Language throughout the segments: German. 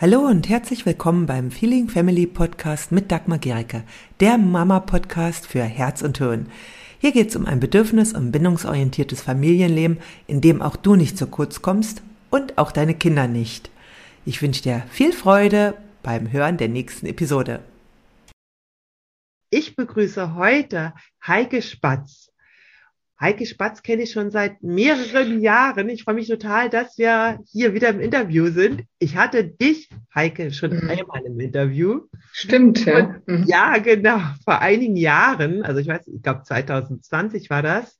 Hallo und herzlich willkommen beim Feeling Family Podcast mit Dagmar Gericke, der Mama-Podcast für Herz und Hirn. Hier geht es um ein bedürfnis- und bindungsorientiertes Familienleben, in dem auch du nicht zu kurz kommst und auch deine Kinder nicht. Ich wünsche dir viel Freude beim Hören der nächsten Episode. Ich begrüße heute Heike Spatz. Heike Spatz kenne ich schon seit mehreren Jahren. Ich freue mich total, dass wir hier wieder im Interview sind. Ich hatte dich, Heike, schon mhm. einmal im Interview. Stimmt, ja. Mhm. Ja, genau. Vor einigen Jahren, also ich weiß, ich glaube 2020 war das.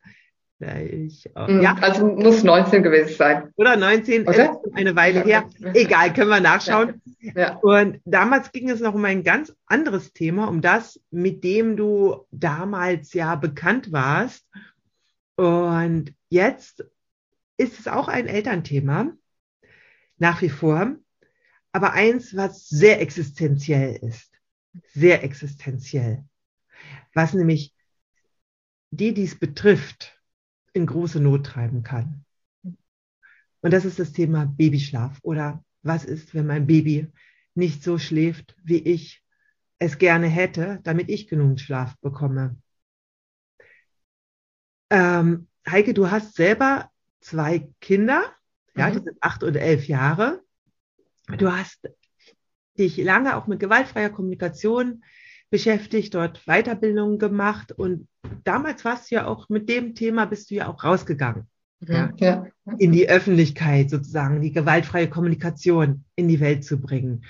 Ich, mhm. ja. Also muss 19 gewesen sein. Oder 19, Oder? eine Weile her. Egal, können wir nachschauen. Ja. Ja. Und damals ging es noch um ein ganz anderes Thema, um das, mit dem du damals ja bekannt warst. Und jetzt ist es auch ein Elternthema, nach wie vor, aber eins, was sehr existenziell ist. Sehr existenziell. Was nämlich die, die es betrifft, in große Not treiben kann. Und das ist das Thema Babyschlaf oder was ist, wenn mein Baby nicht so schläft, wie ich es gerne hätte, damit ich genug Schlaf bekomme. Ähm, Heike, du hast selber zwei Kinder, ja, mhm. die sind acht und elf Jahre. Du hast dich lange auch mit gewaltfreier Kommunikation beschäftigt, dort Weiterbildungen gemacht und damals warst du ja auch mit dem Thema bist du ja auch rausgegangen. Mhm, ja, ja. In die Öffentlichkeit sozusagen, die gewaltfreie Kommunikation in die Welt zu bringen.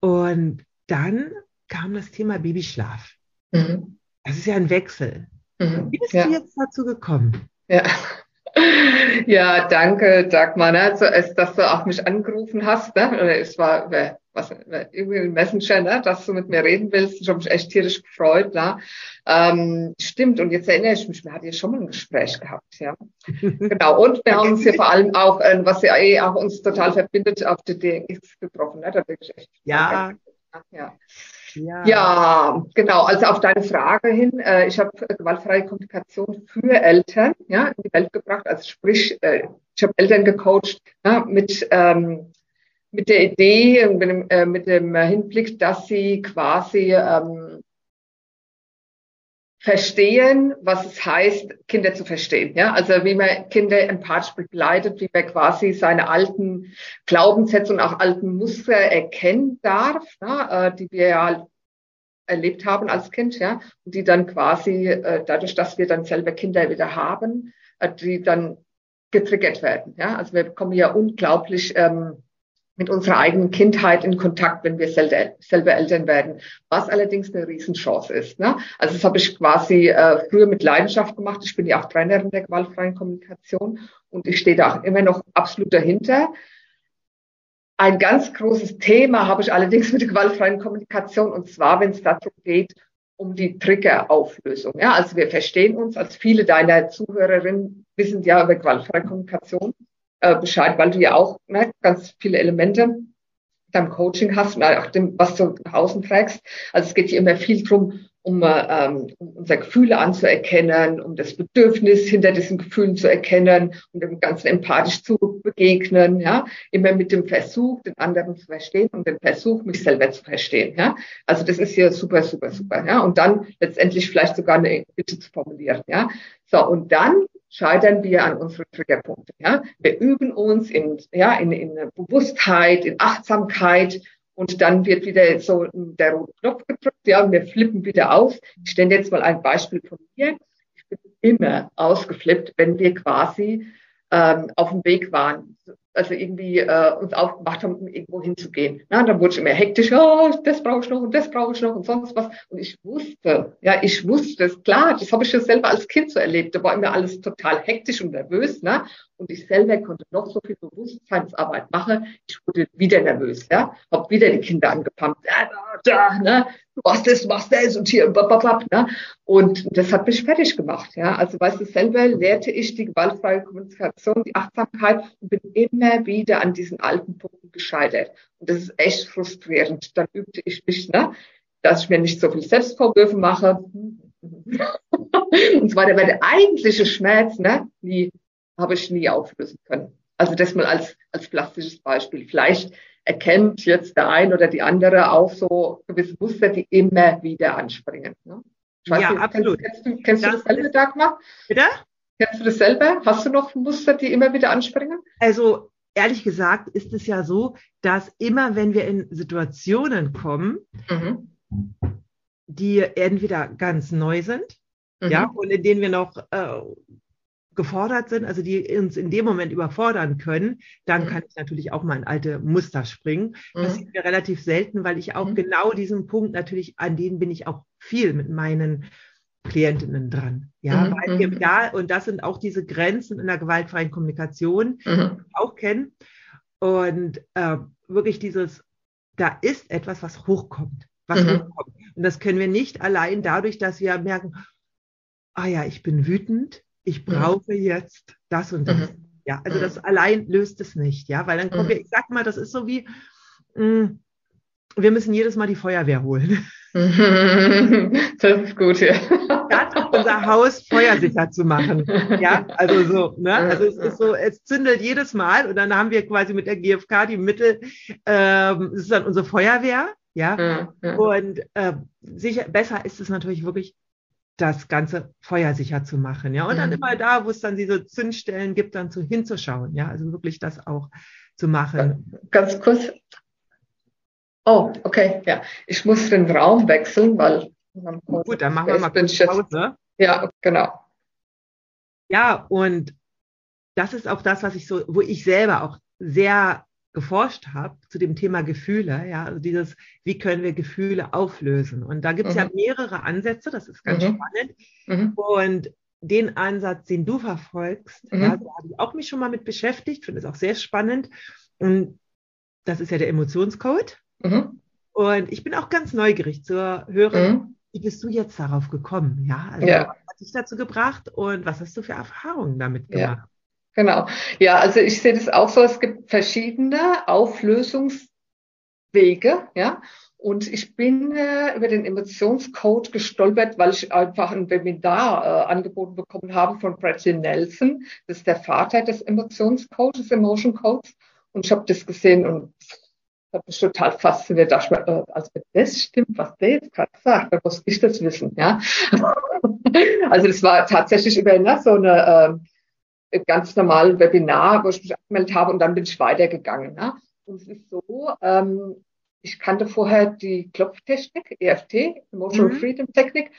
Und dann kam das Thema Babyschlaf. Mhm. Das ist ja ein Wechsel. Mhm. Wie bist ja. du jetzt dazu gekommen? Ja. Ja, danke, Dagmar, ne? also, dass du auch mich angerufen hast. Ne? Es war was, irgendwie ein Messenger, ne? dass du mit mir reden willst. Ich habe mich echt tierisch gefreut. Ne? Ähm, stimmt, und jetzt erinnere ich mich, wir hatten ja schon mal ein Gespräch gehabt. ja. Genau, und wir haben uns hier vor allem auch, äh, was ja eh auch uns total verbindet, auf der DX getroffen. Ne? Da bin ich echt ja. ja. Ja. ja, genau. Also auf deine Frage hin, äh, ich habe gewaltfreie Kommunikation für Eltern ja, in die Welt gebracht. Also sprich, äh, ich habe Eltern gecoacht ja, mit, ähm, mit der Idee und mit dem, äh, mit dem Hinblick, dass sie quasi ähm, verstehen, was es heißt, Kinder zu verstehen. Ja, also wie man Kinder empathisch begleitet, wie man quasi seine alten Glaubenssätze und auch alten Muster erkennen darf, ja, äh, die wir ja erlebt haben als Kind, ja, und die dann quasi äh, dadurch, dass wir dann selber Kinder wieder haben, äh, die dann getriggert werden. Ja, also wir kommen ja unglaublich ähm, mit unserer eigenen Kindheit in Kontakt, wenn wir selber, selber Eltern werden, was allerdings eine Riesenchance ist. Ne? Also das habe ich quasi äh, früher mit Leidenschaft gemacht. Ich bin ja auch Trainerin der gewaltfreien Kommunikation und ich stehe da auch immer noch absolut dahinter. Ein ganz großes Thema habe ich allerdings mit der gewaltfreien Kommunikation und zwar, wenn es darum geht, um die Triggerauflösung. Ja, also wir verstehen uns, als viele deiner Zuhörerinnen wissen ja über gewaltfreie Kommunikation äh, Bescheid, weil du ja auch ne, ganz viele Elemente deinem Coaching hast und auch dem, was du nach außen trägst. Also es geht hier immer viel drum, um, ähm, unsere Gefühle anzuerkennen, um das Bedürfnis hinter diesen Gefühlen zu erkennen, um dem Ganzen empathisch zu begegnen, ja, immer mit dem Versuch, den anderen zu verstehen und dem Versuch, mich selber zu verstehen, ja. Also das ist hier super, super, super, ja. Und dann letztendlich vielleicht sogar eine Bitte zu formulieren, ja. So, und dann scheitern wir an unseren Triggerpunkten. Ja? Wir üben uns in, ja, in, in Bewusstheit, in Achtsamkeit und dann wird wieder so der rote Knopf gedrückt, ja, und wir flippen wieder aus. Ich stelle jetzt mal ein Beispiel von mir. Ich bin immer ausgeflippt, wenn wir quasi ähm, auf dem Weg waren also irgendwie äh, uns aufgemacht haben, um irgendwo hinzugehen. Na, dann wurde ich immer hektisch, oh, das brauche ich noch und das brauche ich noch und sonst was. Und ich wusste, ja, ich wusste es, klar, das habe ich ja selber als Kind so erlebt. Da war immer alles total hektisch und nervös, ne? Und ich selber konnte noch so viel Bewusstseinsarbeit machen. Ich wurde wieder nervös, ja. Hab wieder die Kinder angepumpt, ja, da, da, ne? Du machst das, du machst das und hier, bababab, ne? Und das hat mich fertig gemacht, ja. Also, weißt du, selber lehrte ich die gewaltfreie Kommunikation, die Achtsamkeit und bin immer wieder an diesen alten Punkten gescheitert. Und das ist echt frustrierend. Dann übte ich mich, ne? Dass ich mir nicht so viel Selbstvorwürfe mache. und zwar der, der eigentliche Schmerz, ne? Die habe ich nie auflösen können. Also das mal als, als plastisches Beispiel. Vielleicht erkennt jetzt der ein oder die andere auch so gewisse Muster, die immer wieder anspringen. Ne? ja, nicht, absolut. Kennst, kennst du, kennst das du das selber, Dagmar? Bitte? Kennst du das selber? Hast du noch Muster, die immer wieder anspringen? Also ehrlich gesagt ist es ja so, dass immer wenn wir in Situationen kommen, mhm. die entweder ganz neu sind, mhm. ja, und in denen wir noch äh, gefordert sind, also die uns in dem Moment überfordern können, dann mhm. kann ich natürlich auch mal in alte Muster springen. Mhm. Das sieht mir relativ selten, weil ich auch mhm. genau diesen Punkt natürlich, an denen bin ich auch viel mit meinen Klientinnen dran. Ja, mhm. weil wir mhm. da, und das sind auch diese Grenzen in der gewaltfreien Kommunikation, die wir auch kennen. Und äh, wirklich dieses, da ist etwas, was hochkommt, was hochkommt. Und das können wir nicht allein dadurch, dass wir merken, ah ja, ich bin wütend, ich mhm. brauche mhm. jetzt das und das. Mhm. Ja, also das allein löst es nicht, ja, weil dann kommen wir, ich sag mal, das ist so wie, mh, mm, wir müssen jedes Mal die Feuerwehr holen. Das ist gut, ja. Das, unser Haus feuersicher zu machen. Ja, also so, ne? Also es ist so, es zündelt jedes Mal und dann haben wir quasi mit der GfK die Mittel, ähm, es ist dann unsere Feuerwehr, ja. Und äh, sicher, besser ist es natürlich wirklich das Ganze feuersicher zu machen, ja. Und dann mhm. immer da, wo es dann diese Zündstellen gibt, dann zu, hinzuschauen, ja. Also wirklich das auch zu machen. Ganz kurz. Oh, okay, ja. Ich muss den Raum wechseln, weil. Gut, dann machen wir mal kurz Pause. Ja, genau. Ja, und das ist auch das, was ich so, wo ich selber auch sehr geforscht habe zu dem Thema Gefühle, ja, also dieses, wie können wir Gefühle auflösen? Und da gibt es mhm. ja mehrere Ansätze, das ist ganz mhm. spannend. Mhm. Und den Ansatz, den du verfolgst, mhm. ja, da habe ich auch mich schon mal mit beschäftigt, finde es auch sehr spannend. Und das ist ja der Emotionscode. Mhm. Und ich bin auch ganz neugierig zu hören, mhm. wie bist du jetzt darauf gekommen? Ja, also ja. was hat dich dazu gebracht und was hast du für Erfahrungen damit gemacht? Ja. Genau. Ja, also ich sehe das auch so, es gibt verschiedene Auflösungswege, ja. Und ich bin äh, über den Emotionscode gestolpert, weil ich einfach ein Webinar äh, angeboten bekommen habe von Bradley Nelson. Das ist der Vater des Emotionscodes, des Emotion Codes. Und ich habe das gesehen und hat mich total fasziniert. Da ich mir, äh, also wenn das stimmt, was der jetzt gerade sagt, dann muss ich das wissen. Ja? also das war tatsächlich über ne, so eine äh, ganz normalen Webinar, wo ich mich angemeldet habe und dann bin ich weitergegangen. Ne? Und es ist so, ähm, ich kannte vorher die Klopftechnik, EFT, Emotional mhm. Freedom Technik,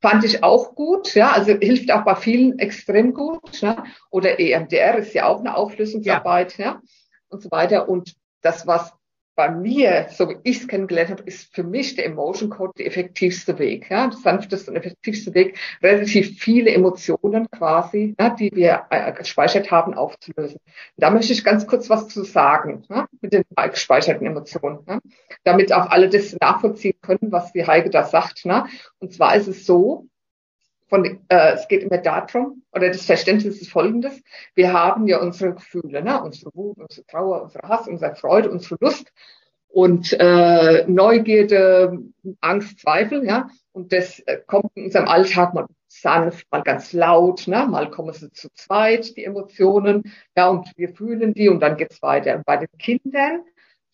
fand ich auch gut, ja, also hilft auch bei vielen extrem gut, ne? oder EMDR ist ja auch eine Auflösungsarbeit, ja, ja und so weiter. Und das, was bei mir, so wie ich es kennengelernt habe, ist für mich der Emotion Code der effektivste Weg, ja, der sanfteste und effektivste Weg, relativ viele Emotionen quasi, ja, die wir äh, gespeichert haben, aufzulösen. Da möchte ich ganz kurz was zu sagen, ja, mit den gespeicherten Emotionen, ja, damit auch alle das nachvollziehen können, was die Heike da sagt. Ne? Und zwar ist es so, von, äh, es geht immer darum, oder das Verständnis ist folgendes. Wir haben ja unsere Gefühle, ne? unsere Wut, unsere Trauer, unsere Hass, unsere Freude, unsere Lust und äh, Neugierde, Angst, Zweifel, ja. Und das äh, kommt in unserem Alltag mal sanft, mal ganz laut, ne? mal kommen sie zu zweit, die Emotionen, ja, und wir fühlen die und dann geht's weiter. Und bei den Kindern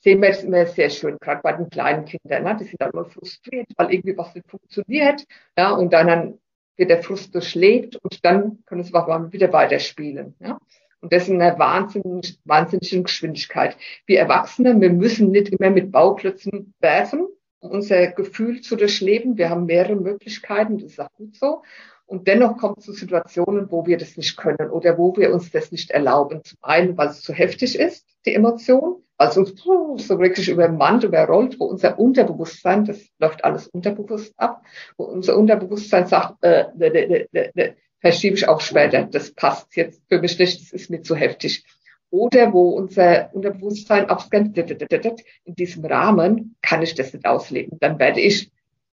sehen wir es immer sehr schön, gerade bei den kleinen Kindern, ne? die sind dann mal frustriert, weil irgendwie was nicht funktioniert, ja, und dann, dann wird der Frust durchlebt und dann können auch wieder weiterspielen. Ja? Und das in einer wahnsinnigen, wahnsinnigen Geschwindigkeit. Wir Erwachsene, wir müssen nicht immer mit Bauklötzen werfen, um unser Gefühl zu durchleben. Wir haben mehrere Möglichkeiten, das ist auch gut so. Und dennoch kommt es zu Situationen, wo wir das nicht können oder wo wir uns das nicht erlauben. Zum einen, weil es zu heftig ist, die Emotion, es uns so wirklich übermannt, überrollt, wo unser Unterbewusstsein, das läuft alles unterbewusst ab, wo unser Unterbewusstsein sagt, äh, ne, ne, ne, ne, verschiebe ich auch später, das passt jetzt für mich nicht, das ist mir zu heftig. Oder wo unser Unterbewusstsein abscannt, in diesem Rahmen kann ich das nicht ausleben. Dann werde ich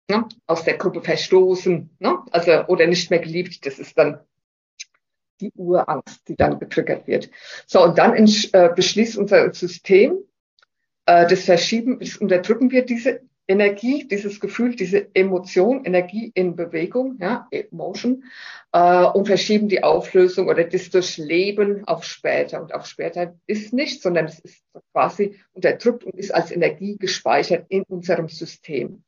ne, aus der Gruppe verstoßen, ne? also oder nicht mehr geliebt. Das ist dann die Urangst, die dann getriggert wird. So, und dann äh, beschließt unser System, äh, das Verschieben, das unterdrücken wir diese Energie, dieses Gefühl, diese Emotion, Energie in Bewegung, ja, Emotion, äh, und verschieben die Auflösung oder das Durchleben auf später. Und auf später ist nicht, sondern es ist quasi unterdrückt und ist als Energie gespeichert in unserem System.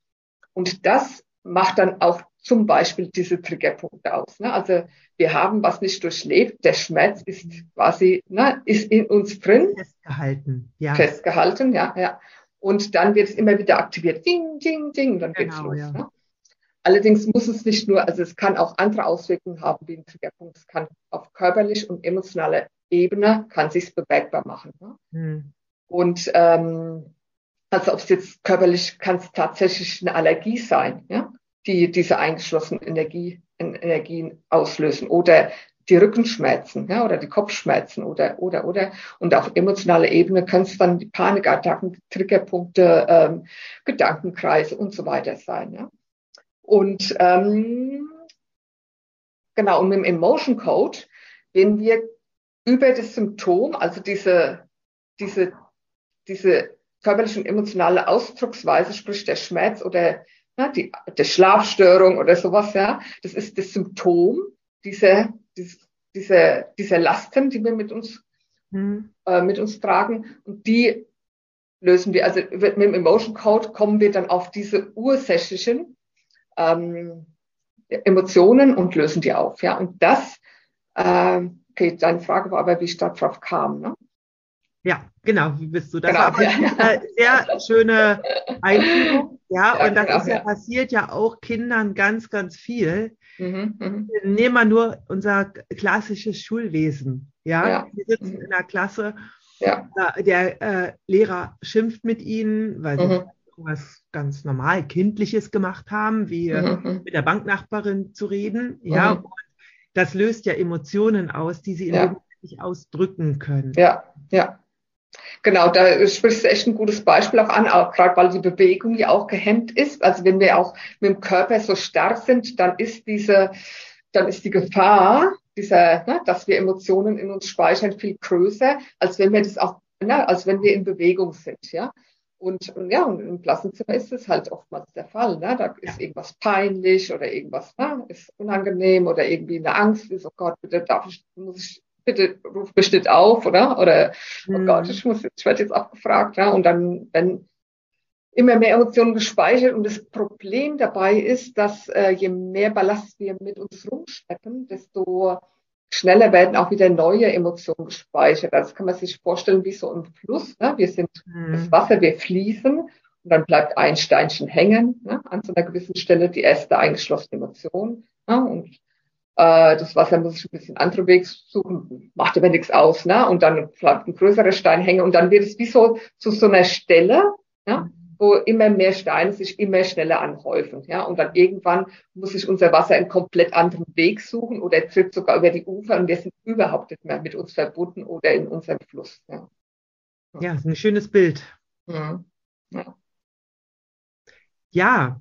Und das macht dann auch zum Beispiel diese Triggerpunkte aus. Ne? Also wir haben was nicht durchlebt. Der Schmerz ist quasi, ne, ist in uns drin. Festgehalten, ja. Festgehalten, ja, ja. Und dann wird es immer wieder aktiviert. Ding, ding, ding, dann geht's genau, los. Ja. Ne? Allerdings muss es nicht nur, also es kann auch andere Auswirkungen haben wie ein Triggerpunkt. Es kann auf körperlich und emotionaler Ebene kann sich bemerkbar machen. Ne? Hm. Und ähm, also ob es jetzt körperlich kann es tatsächlich eine Allergie sein, ja, die diese eingeschlossenen Energie, Energien auslösen oder die Rückenschmerzen, ja, oder die Kopfschmerzen oder, oder, oder. Und auf emotionaler Ebene können es dann die Panikattacken, Triggerpunkte, ähm, Gedankenkreise und so weiter sein, ja. Und, ähm, genau, und mit dem Emotion Code, wenn wir über das Symptom, also diese, diese, diese körperliche und emotionale Ausdrucksweise, sprich der Schmerz oder ja, die, die Schlafstörung oder sowas, ja, das ist das Symptom dieser, dieser, dieser Lasten, die wir mit uns, mhm. äh, mit uns tragen. Und die lösen wir, also mit dem Emotion Code kommen wir dann auf diese ursächlichen ähm, Emotionen und lösen die auf. Ja, und das, äh, okay, deine Frage war aber, wie ich darauf kam. Ne? Ja, genau, wie bist du? Das genau, war ja. eine sehr schöne Einführung. Ja, ja und das genau, ist ja, ja, passiert ja auch Kindern ganz, ganz viel. Mhm, mhm. Nehmen wir nur unser klassisches Schulwesen. Ja, ja. wir sitzen mhm. in der Klasse, ja. der äh, Lehrer schimpft mit ihnen, weil sie mhm. was ganz normal Kindliches gemacht haben, wie mhm, mhm. mit der Banknachbarin zu reden. Ja, und das löst ja Emotionen aus, die sie in ja. nicht ausdrücken können. Ja, ja. Genau, da sprichst du echt ein gutes Beispiel auch an, auch gerade weil die Bewegung ja auch gehemmt ist. Also wenn wir auch mit dem Körper so starr sind, dann ist diese, dann ist die Gefahr, dieser, ne, dass wir Emotionen in uns speichern, viel größer, als wenn wir das auch, ne, als wenn wir in Bewegung sind, ja. Und, ja, und im Klassenzimmer ist es halt oftmals der Fall. Ne? Da ist irgendwas peinlich oder irgendwas ne? ist unangenehm oder irgendwie eine Angst ist, oh Gott, bitte darf ich, muss ich bitte ruf bestimmt auf, oder? Oder, oh mhm. Gott, ich muss jetzt, ich werde jetzt abgefragt, ja. Und dann, wenn immer mehr Emotionen gespeichert und das Problem dabei ist, dass äh, je mehr Ballast wir mit uns rumschleppen, desto schneller werden auch wieder neue Emotionen gespeichert. Also kann man sich vorstellen wie so ein Fluss. Ne? Wir sind mhm. das Wasser, wir fließen und dann bleibt ein Steinchen hängen ne? an so einer gewissen Stelle, die erste eingeschlossene Emotion. Ne? Und äh, das Wasser muss ich ein bisschen andere Weg suchen, macht aber nichts aus, ne? Und dann bleibt ein größerer Stein hängen und dann wird es wie so zu so einer Stelle, ja, wo immer mehr Steine sich immer schneller anhäufen, ja. Und dann irgendwann muss sich unser Wasser einen komplett anderen Weg suchen oder tritt sogar über die Ufer und wir sind überhaupt nicht mehr mit uns verbunden oder in unserem Fluss. Ja, ja ist ein schönes Bild. Ja. ja. ja.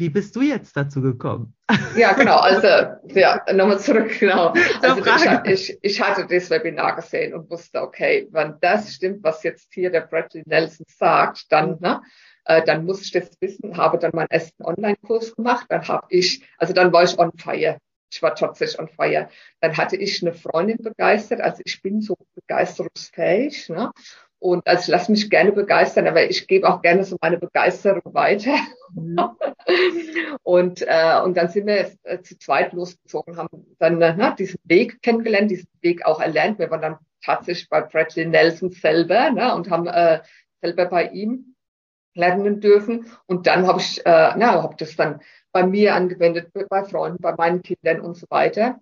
Wie bist du jetzt dazu gekommen? Ja, genau. Also, ja, nochmal zurück, genau. Also, ich, ich, hatte das Webinar gesehen und wusste, okay, wenn das stimmt, was jetzt hier der Bradley Nelson sagt, dann, ne, äh, dann muss ich das wissen, habe dann meinen ersten Online-Kurs gemacht, dann habe ich, also dann war ich on fire. Ich war tatsächlich on fire. Dann hatte ich eine Freundin begeistert, also ich bin so begeisterungsfähig, ne? Und also ich lasse mich gerne begeistern, aber ich gebe auch gerne so meine Begeisterung weiter. Mhm. und, äh, und dann sind wir äh, zu zweit losgezogen, haben dann äh, ne, diesen Weg kennengelernt, diesen Weg auch erlernt. Wir waren dann tatsächlich bei Bradley Nelson selber ne, und haben äh, selber bei ihm lernen dürfen. Und dann habe ich, äh, na, habe das dann bei mir angewendet, bei Freunden, bei meinen Kindern und so weiter.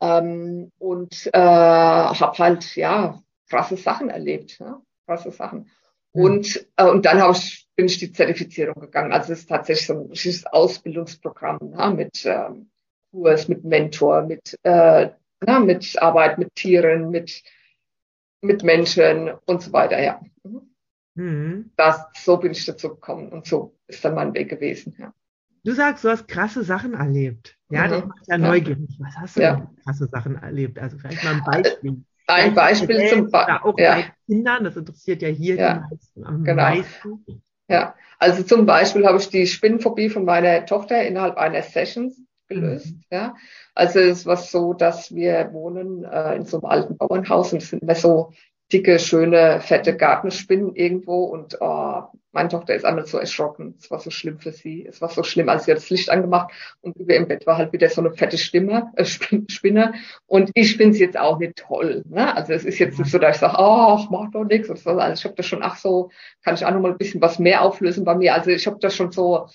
Ähm, und äh, habe halt ja krasse Sachen erlebt. Ja? Krasse Sachen. Und, äh, und dann ich, bin ich die Zertifizierung gegangen. Also es ist tatsächlich so ein richtiges Ausbildungsprogramm ja, mit ähm, Kurs, mit Mentor, mit, äh, ja, mit Arbeit mit Tieren, mit, mit Menschen und so weiter, ja. Mhm. mhm. Das, so bin ich dazu gekommen und so ist dann mein Weg gewesen, ja. Du sagst, du hast krasse Sachen erlebt. Ja, mhm. das macht ja neugierig. Was hast du ja. denn krasse Sachen erlebt? Also vielleicht mal ein Beispiel. Ein Beispiel zum Beispiel. Auch ja. bei Kindern, das interessiert ja hier ja. die meisten am genau. meisten. ja. Also zum Beispiel habe ich die Spinnenphobie von meiner Tochter innerhalb einer Sessions gelöst. Mhm. Ja. Also es war so, dass wir wohnen äh, in so einem alten Bauernhaus und es sind immer so dicke, schöne, fette Gartenspinnen irgendwo und oh, meine Tochter ist einmal so erschrocken. Es war so schlimm für sie. Es war so schlimm, als sie hat das Licht angemacht und über im Bett war halt wieder so eine fette Stimme, äh, Spinne. Und ich finde es jetzt auch nicht toll. Ne? Also es ist jetzt nicht so, dass ich sage, ach, mach doch nichts. Also ich habe das schon, ach so, kann ich auch noch mal ein bisschen was mehr auflösen bei mir. Also ich habe das schon so,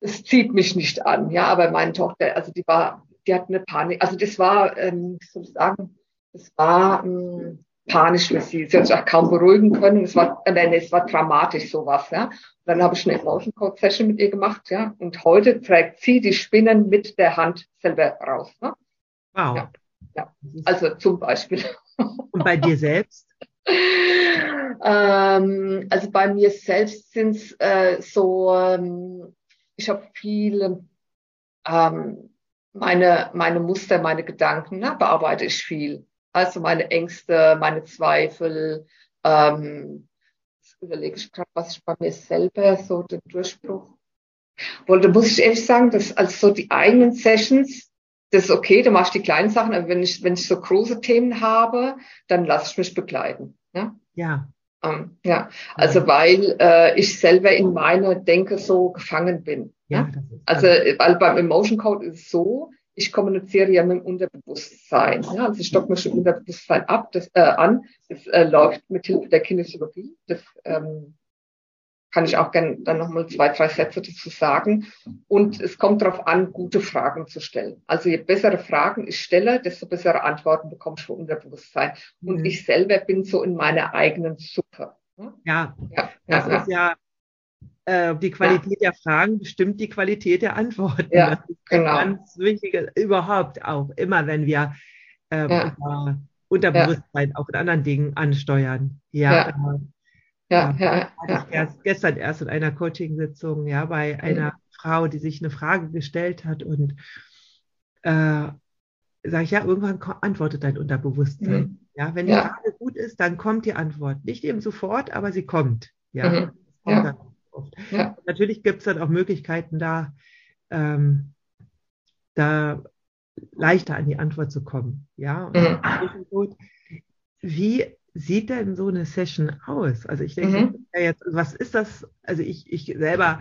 es zieht mich nicht an. Ja, aber meine Tochter, also die war, die hat eine Panik. Also das war, ähm, wie soll ich sagen, das war, ähm, panisch für sie. Sie hat sich auch kaum beruhigen können. Es war, nein, es war dramatisch sowas, ja. Dann habe ich eine Emotion Code Session mit ihr gemacht, ja. Und heute trägt sie die Spinnen mit der Hand selber raus. Ne? Wow. Ja. ja. Also zum Beispiel. Und bei dir selbst? ähm, also bei mir selbst sind es äh, so, ähm, ich habe viele ähm, meine, meine Muster, meine Gedanken, ne, bearbeite ich viel. Also meine Ängste, meine Zweifel. Ähm, überlege ich gerade, was ich bei mir selber so den Durchbruch wollte. Muss ich ehrlich sagen, dass also so die eigenen Sessions, das ist okay, da mache ich die kleinen Sachen, aber wenn ich, wenn ich so große Themen habe, dann lasse ich mich begleiten. Ja. Ja. Ähm, ja, also weil äh, ich selber in meiner Denke so gefangen bin. Ja, ja? Also, weil beim Emotion Code ist es so, ich kommuniziere ja mit dem Unterbewusstsein. Ja, also ich stocke mich im Unterbewusstsein ab, das, äh, an. Das äh, läuft mit Hilfe der Kinesiologie. Das ähm, kann ich auch gerne dann nochmal zwei, drei Sätze dazu sagen. Und es kommt darauf an, gute Fragen zu stellen. Also je bessere Fragen ich stelle, desto bessere Antworten bekomme ich vom Unterbewusstsein. Und mhm. ich selber bin so in meiner eigenen Suppe. Ja, ja das ja, ist ja äh, die Qualität ja. der Fragen bestimmt die Qualität der Antworten. Ja, das ist genau. ganz wichtig, überhaupt auch, immer wenn wir äh, ja. Unterbewusstsein ja. auch in anderen Dingen ansteuern. Ja, ja. Äh, ja, ja, ja. Erst, gestern erst in einer Coaching-Sitzung, ja, bei mhm. einer Frau, die sich eine Frage gestellt hat und äh, sage ich, ja, irgendwann antwortet dein Unterbewusstsein. Mhm. Ja, wenn die Frage gut ist, dann kommt die Antwort. Nicht eben sofort, aber sie kommt. Ja, mhm. kommt ja oft. Ja. Natürlich gibt es dann auch Möglichkeiten, da, ähm, da leichter an die Antwort zu kommen. Ja, mhm. wie sieht denn so eine Session aus? Also ich denke, mhm. jetzt, was ist das? Also ich, ich selber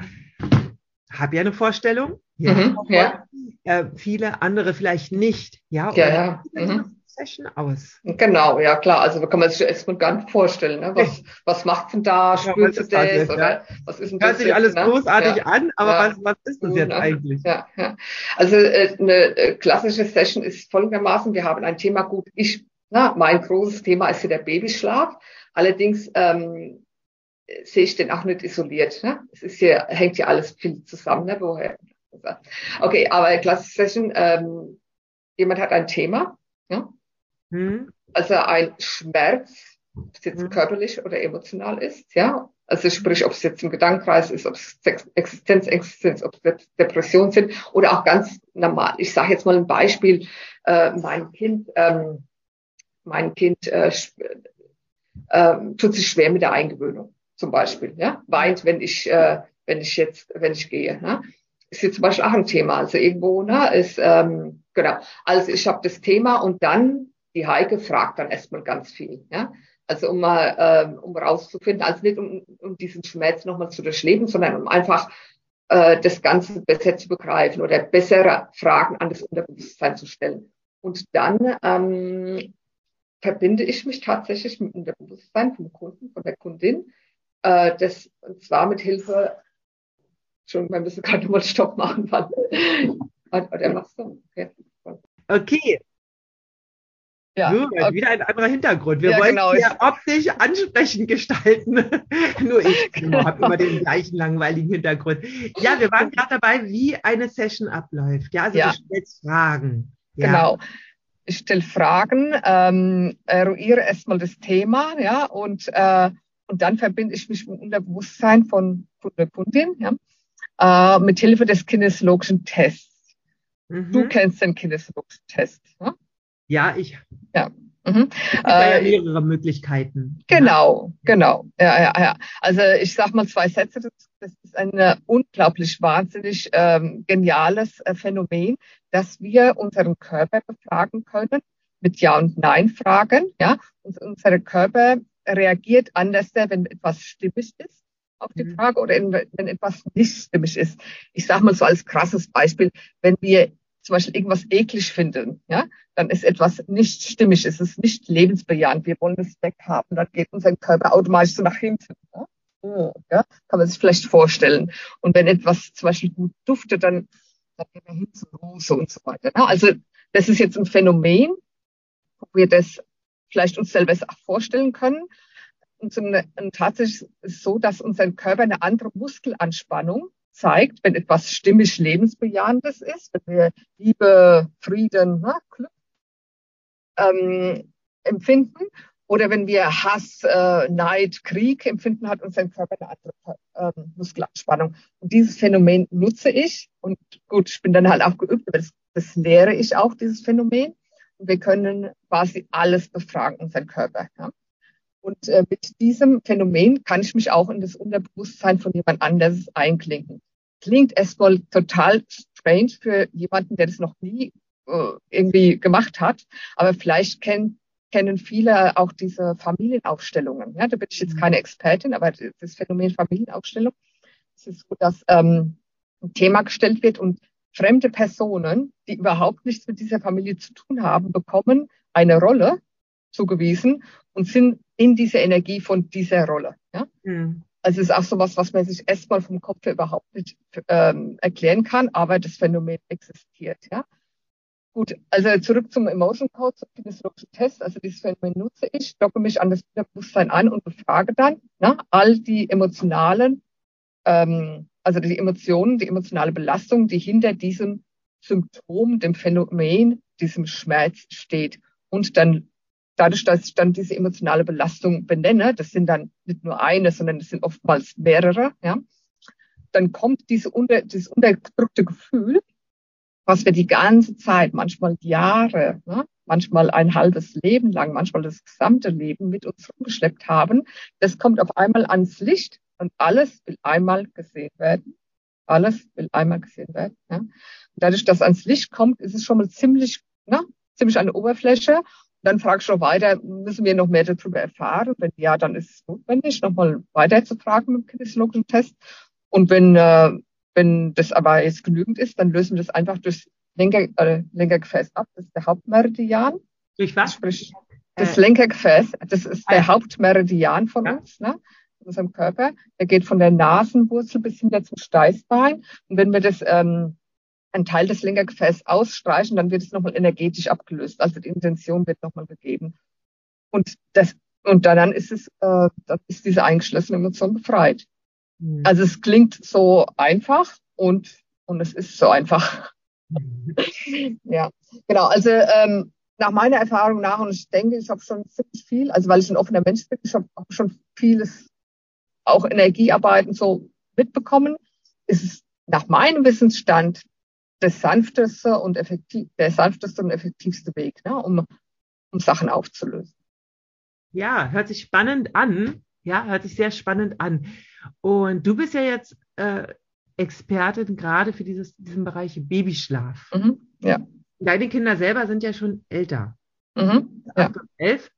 habe ja eine Vorstellung. Ja, mhm, ja. Äh, viele andere vielleicht nicht. Ja, ja, ja. Mhm. Session aus? Genau, ja klar. Also kann man sich erstmal gar nicht vorstellen. Ne? Was, was macht denn da? Spürst ja, du das? das oder ja? was ist denn Hört sich alles ne? großartig ja. an, aber was, was ist das jetzt eigentlich? Ja, ja. Also äh, eine äh, klassische Session ist folgendermaßen, wir haben ein Thema, gut, ich, na, mein großes Thema ist ja der Babyschlaf. Allerdings ähm, sehe ich den auch nicht isoliert. Ne? Es ist hier, hängt ja alles viel zusammen. Ne? Woher? Okay, aber klassische Session, ähm, jemand hat ein Thema, ja? Hm. Also ein Schmerz, ob es jetzt hm. körperlich oder emotional ist, ja. Also sprich, ob es jetzt im Gedankenkreis ist, ob es Existenz, sind, ob es Depressionen sind oder auch ganz normal. Ich sage jetzt mal ein Beispiel. Äh, mein Kind, ähm, mein Kind äh, äh, tut sich schwer mit der Eingewöhnung, zum Beispiel, ja. Weint, wenn ich, äh, wenn ich jetzt, wenn ich gehe. Ne? Ist jetzt zum Beispiel auch ein Thema. Also irgendwo, ne, ist ähm, genau. Also ich habe das Thema und dann die Heike fragt dann erstmal ganz viel. Ja? Also um mal, ähm, um rauszufinden, also nicht um, um diesen Schmerz nochmal zu durchleben, sondern um einfach äh, das Ganze besser zu begreifen oder bessere Fragen an das Unterbewusstsein zu stellen. Und dann ähm, verbinde ich mich tatsächlich mit dem Unterbewusstsein vom Kunden, von der Kundin, äh, das und zwar mit Hilfe, schon, wir müssen gerade mal Stopp machen, weil, oder machst du? Okay. Okay, ja, Nur, okay. wieder ein anderer Hintergrund. Wir ja, wollen genau. hier optisch ansprechend gestalten. Nur ich genau. habe immer den gleichen langweiligen Hintergrund. Ja, wir waren gerade dabei, wie eine Session abläuft. Ja, also ja. du stellst Fragen. Ja. Genau. Ich stelle Fragen, ähm, eruiere erstmal das Thema, ja, und, äh, und dann verbinde ich mich mit dem Unterbewusstsein von, von der Kundin, ja, äh, mit Hilfe des kinesiologischen Tests. Mhm. Du kennst den kinesiologischen Test, ja? Ja, ich. Ja, Mhm. Es gibt äh, ja mehrere Möglichkeiten. Genau, ja. genau. Ja, ja, ja. Also ich sag mal zwei Sätze. Das, ist ein äh, unglaublich wahnsinnig ähm, geniales äh, Phänomen, dass wir unseren Körper befragen können mit Ja- und Nein-Fragen. Ja, und unser Körper reagiert anders, wenn etwas stimmig ist auf die mhm. Frage oder wenn etwas nicht stimmig ist. Ich sage mal so als krasses Beispiel, wenn wir zum Beispiel irgendwas eklig finden, ja, dann ist etwas nicht stimmig, es ist nicht lebensbejahend, wir wollen es weghaben, dann geht unser Körper automatisch so nach hinten. Ja? Ja, kann man sich vielleicht vorstellen. Und wenn etwas zum Beispiel gut duftet, dann, dann geht er hin zur Rose und so weiter. Ja? Also das ist jetzt ein Phänomen, wo wir das vielleicht uns selber vorstellen können. Und, so eine, und tatsächlich ist es so, dass unser Körper eine andere Muskelanspannung zeigt, wenn etwas stimmig lebensbejahendes ist, wenn wir Liebe, Frieden, ne, Glück ähm, empfinden oder wenn wir Hass, äh, Neid, Krieg empfinden, hat unser Körper eine andere äh, Muskelanspannung. Und dieses Phänomen nutze ich und gut, ich bin dann halt auch geübt, aber das, das lehre ich auch, dieses Phänomen. Und wir können quasi alles befragen, unseren Körper. Ja. Und äh, mit diesem Phänomen kann ich mich auch in das Unterbewusstsein von jemand anderes einklinken. Klingt erstmal total strange für jemanden, der das noch nie äh, irgendwie gemacht hat, aber vielleicht kennt kennen viele auch diese Familienaufstellungen. Ja, da bin ich jetzt mhm. keine Expertin, aber das Phänomen Familienaufstellung es ist so, dass ähm, ein Thema gestellt wird und fremde Personen, die überhaupt nichts mit dieser Familie zu tun haben, bekommen eine Rolle zugewiesen und sind in dieser Energie von dieser Rolle. Ja? Mhm. Also es ist auch so was, was man sich erstmal vom Kopf überhaupt nicht ähm, erklären kann, aber das Phänomen existiert. Ja? Gut, also zurück zum Emotion Code, zum kinesiologischen Test. Also dieses Phänomen nutze ich, docke mich an das Bewusstsein an und befrage dann na, ne, all die emotionalen, ähm, also die Emotionen, die emotionale Belastung, die hinter diesem Symptom, dem Phänomen, diesem Schmerz steht. Und dann dadurch, dass ich dann diese emotionale Belastung benenne, das sind dann nicht nur eine, sondern das sind oftmals mehrere, ja, dann kommt diese unter, dieses unterdrückte Gefühl was wir die ganze Zeit, manchmal Jahre, ne, manchmal ein halbes Leben lang, manchmal das gesamte Leben mit uns rumgeschleppt haben, das kommt auf einmal ans Licht und alles will einmal gesehen werden. Alles will einmal gesehen werden. Ja. Dadurch, dass ans Licht kommt, ist es schon mal ziemlich, ne, ziemlich an der Oberfläche. Dann frage ich schon weiter, müssen wir noch mehr darüber erfahren? Wenn ja, dann ist es notwendig, nochmal weiter zu fragen mit dem kinesiologischen Test. Und wenn äh, wenn das aber jetzt genügend ist, dann lösen wir das einfach durch Lenker, äh, Lenkergefäß ab. Das ist der Hauptmeridian. Durch was? Sprich, das äh, Lenkergefäß, das ist der ah, Hauptmeridian von ja. uns, ne? von unserem Körper. Der geht von der Nasenwurzel bis hinter zum Steißbein. Und wenn wir das ähm, einen Teil des Lenkergefäßes ausstreichen, dann wird es nochmal energetisch abgelöst. Also die Intention wird nochmal gegeben. Und das und dann ist es, äh, dann ist diese eingeschlossene Emotion befreit. Mhm. Also es klingt so einfach und, und es ist so einfach. Mhm. ja, genau. Also ähm, nach meiner Erfahrung nach, und ich denke, ich habe schon ziemlich viel, also weil ich ein offener Mensch bin, ich habe auch schon vieles, auch Energiearbeiten so mitbekommen, ist es nach meinem Wissensstand das sanfteste und effektiv, der sanfteste und effektivste Weg, ne, um, um Sachen aufzulösen. Ja, hört sich spannend an. Ja, hört sich sehr spannend an. Und du bist ja jetzt äh, Expertin gerade für dieses, diesen Bereich Babyschlaf. Mhm, ja. Deine Kinder selber sind ja schon älter. Mhm, ja. und elf.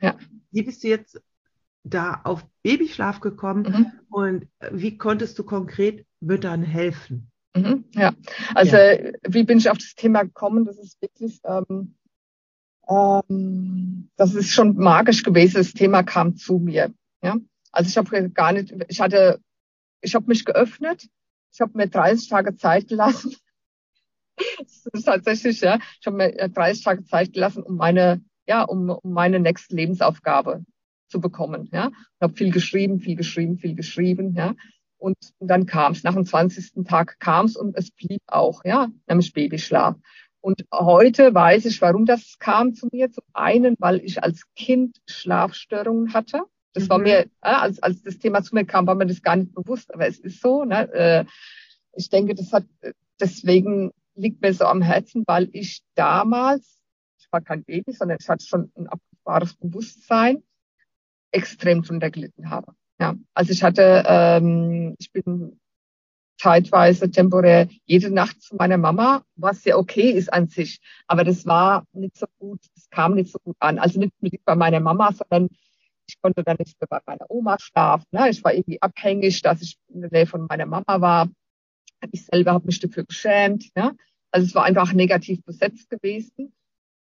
Ja. Wie bist du jetzt da auf Babyschlaf gekommen mhm. und wie konntest du konkret Müttern helfen? Mhm, ja, also ja. wie bin ich auf das Thema gekommen? Das ist wirklich, ähm, ähm, das ist schon magisch gewesen. Das Thema kam zu mir. Ja, also ich habe gar nicht, ich hatte, ich habe mich geöffnet, ich habe mir 30 Tage Zeit gelassen. das ist tatsächlich, ja, ich habe mir 30 Tage Zeit gelassen, um meine, ja, um, um meine nächste Lebensaufgabe zu bekommen, ja. Ich habe viel geschrieben, viel geschrieben, viel geschrieben, ja. Und dann kam es, nach dem 20. Tag kam es und es blieb auch, ja, nämlich Babyschlaf. Und heute weiß ich, warum das kam zu mir. Zum einen, weil ich als Kind Schlafstörungen hatte. Das mhm. war mir, als, als das Thema zu mir kam, war mir das gar nicht bewusst, aber es ist so. Ne? Äh, ich denke, das hat deswegen liegt mir so am Herzen, weil ich damals, ich ich war kein Baby, sondern ich hatte schon ein abgefahrtes Bewusstsein, extrem drunter gelitten habe. Ja, also ich hatte, ähm, ich bin zeitweise temporär jede Nacht zu meiner Mama, was ja okay ist an sich. Aber das war nicht so gut, es kam nicht so gut an. Also nicht mit bei meiner Mama, sondern ich konnte dann nicht mehr bei meiner Oma schlafen. Ne? Ich war irgendwie abhängig, dass ich in der Nähe von meiner Mama war. Ich selber habe mich dafür geschämt. Ne? Also es war einfach negativ besetzt gewesen.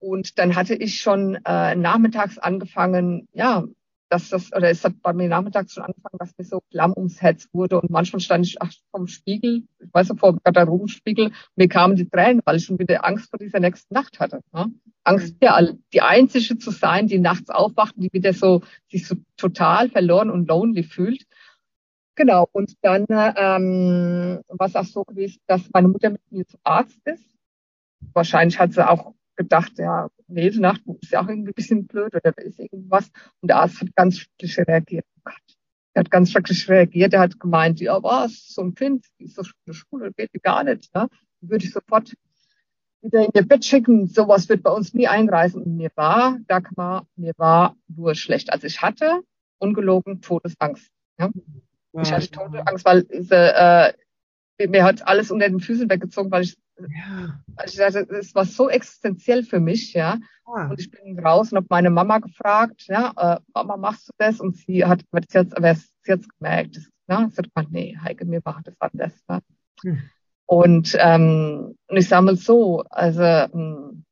Und dann hatte ich schon äh, nachmittags angefangen, ja, dass das, oder es hat bei mir nachmittags schon angefangen, dass mir so klamm ums Herz wurde und manchmal stand ich ach, vom Spiegel, ich weiß nicht, vor dem Garderobenspiegel, mir kamen die Tränen, weil ich schon wieder Angst vor dieser nächsten Nacht hatte. Ne? Angst, mhm. ja, die Einzige zu sein, die nachts aufwacht, die wieder so, sich so total verloren und lonely fühlt. Genau, und dann ähm, war es auch so gewesen, dass meine Mutter mit mir zum Arzt ist. Wahrscheinlich hat sie auch gedacht, ja, jede Nacht ist ja auch irgendwie ein bisschen blöd oder ist irgendwas. Und der Arzt hat ganz schrecklich reagiert. Oh. Er hat ganz schrecklich reagiert. Er hat gemeint, ja, was, so ein Kind, die ist doch schon in der Schule, geht gar nicht. Ne? Würde ich sofort wieder in ihr Bett schicken. Sowas wird bei uns nie einreisen. Und mir war, Dagmar, mir war nur schlecht. Also ich hatte ungelogen Todesangst. Ja? Ja, ich hatte Todesangst, weil diese, äh, mir hat alles unter den Füßen weggezogen, weil ich, ja. weil ich dachte, es war so existenziell für mich, ja. Ah. Und ich bin raus und habe meine Mama gefragt, ja, äh, Mama, machst du das? Und sie hat, sie hat, aber sie hat gemerkt, das, ne? sie hat gesagt, nee, Heike, mir macht das anders. Ne? Hm. Und, ähm, und ich sage mal so, also hm,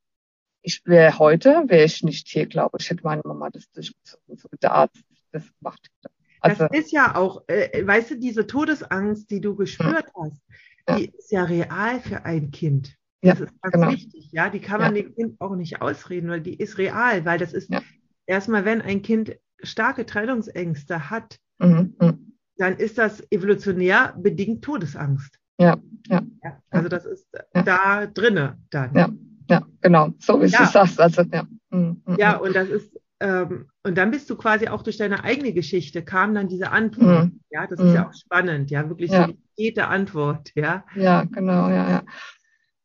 ich wäre heute, wäre ich nicht hier, glaube ich, hätte meine Mama das durchgezogen, so der Arzt das gemacht hätte. Also, das ist ja auch, äh, weißt du, diese Todesangst, die du gespürt ja. hast, die ja. ist ja real für ein Kind. Das ja, ist ganz genau. wichtig, ja. Die kann man dem Kind auch nicht ausreden, weil die ist real, weil das ist erstmal, wenn ein Kind starke Trennungsängste hat, mhm. Mhm. dann ist das evolutionär bedingt Todesangst. Ja, ja. also das ist da drinne dann. Ja, ja, genau. So wie du sagst. Also, ja. Mhm. mhm ja, und das ist ähm, und dann bist du quasi auch durch deine eigene Geschichte, kam dann diese Antwort. Mhm. Ja, das ist mhm. ja auch spannend, ja, wirklich ja. so jede Antwort, ja. Ja, genau, ja, ja.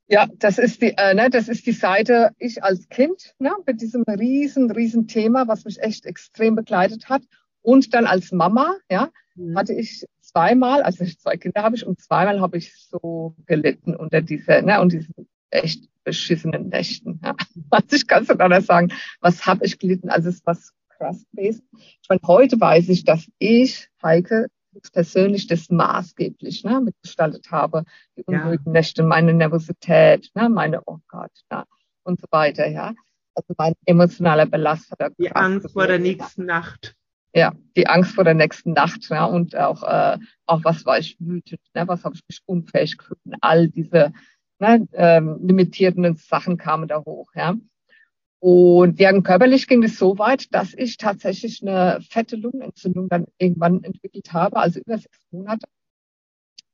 Ja, das ist die, äh, ne, das ist die Seite, ich als Kind, ne, mit diesem riesen, riesen Thema, was mich echt extrem begleitet hat. Und dann als Mama, ja, mhm. hatte ich zweimal, also zwei Kinder habe ich und zweimal habe ich so gelitten unter dieser, ne, und diesen echt beschissenen Nächten. Ja. Also ich kann es nicht anders sagen. Was habe ich gelitten? Also es war krass gewesen. Ich meine, heute weiß ich, dass ich, Heike, persönlich das maßgeblich ne, mitgestaltet habe. Die unruhigen ja. Nächte, meine Nervosität, ne, meine, oh Gott, ja, und so weiter, ja. Also mein emotionaler Belast hat Die Angst vor der nächsten Nacht. Ja, die Angst vor der nächsten Nacht, ja, und auch, äh, auch was war ich wütend, ne, was habe ich mich unfähig gefühlt, all diese ne, ähm, limitierenden Sachen kamen da hoch. Ja. Und ja, körperlich ging es so weit, dass ich tatsächlich eine fette Lungenentzündung dann irgendwann entwickelt habe. Also über sechs Monate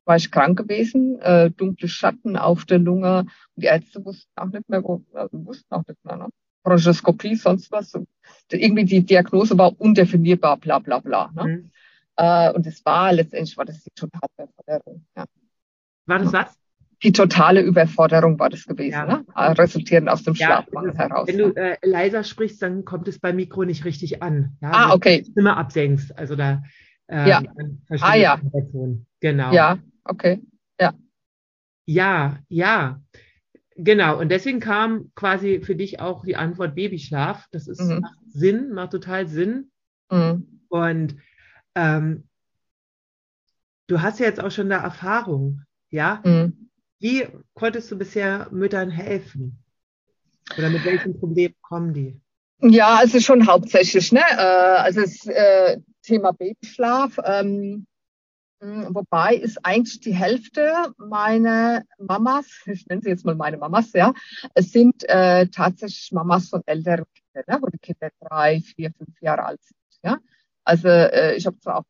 war ich krank gewesen, äh, dunkle Schatten auf der Lunge. Und die Ärzte wussten auch nicht mehr, wo, also wussten auch nicht mehr, ne? Bronchoskopie, sonst was. Und irgendwie die Diagnose war undefinierbar, bla bla bla. Ne? Mhm. Äh, und es war letztendlich war das die totale Veränderung. Ja. War das was? Die totale Überforderung war das gewesen, ja. ne? Äh, resultierend aus dem Schlafmangel ja, heraus. Wenn du äh, leiser sprichst, dann kommt es beim Mikro nicht richtig an. Ja? Ah, okay. Wenn du Stimme absenkst, also da äh, ja. Ah, ja. Genau. Ja, okay. Ja. Ja, ja. Genau. Und deswegen kam quasi für dich auch die Antwort Babyschlaf. Das ist mhm. macht Sinn, macht total Sinn. Mhm. Und ähm, du hast ja jetzt auch schon da Erfahrung, ja. Mhm wie konntest du bisher Müttern helfen? Oder mit welchem Problem kommen die? Ja, also schon hauptsächlich, ne? Äh, also das äh, Thema Babyschlaf. Ähm, hm, wobei ist eigentlich die Hälfte meiner Mamas, ich nenne sie jetzt mal meine Mamas, ja, sind äh, tatsächlich Mamas von älteren Kindern, ne, wo die Kinder drei, vier, fünf Jahre alt sind. Ja? Also äh, ich habe zwar auch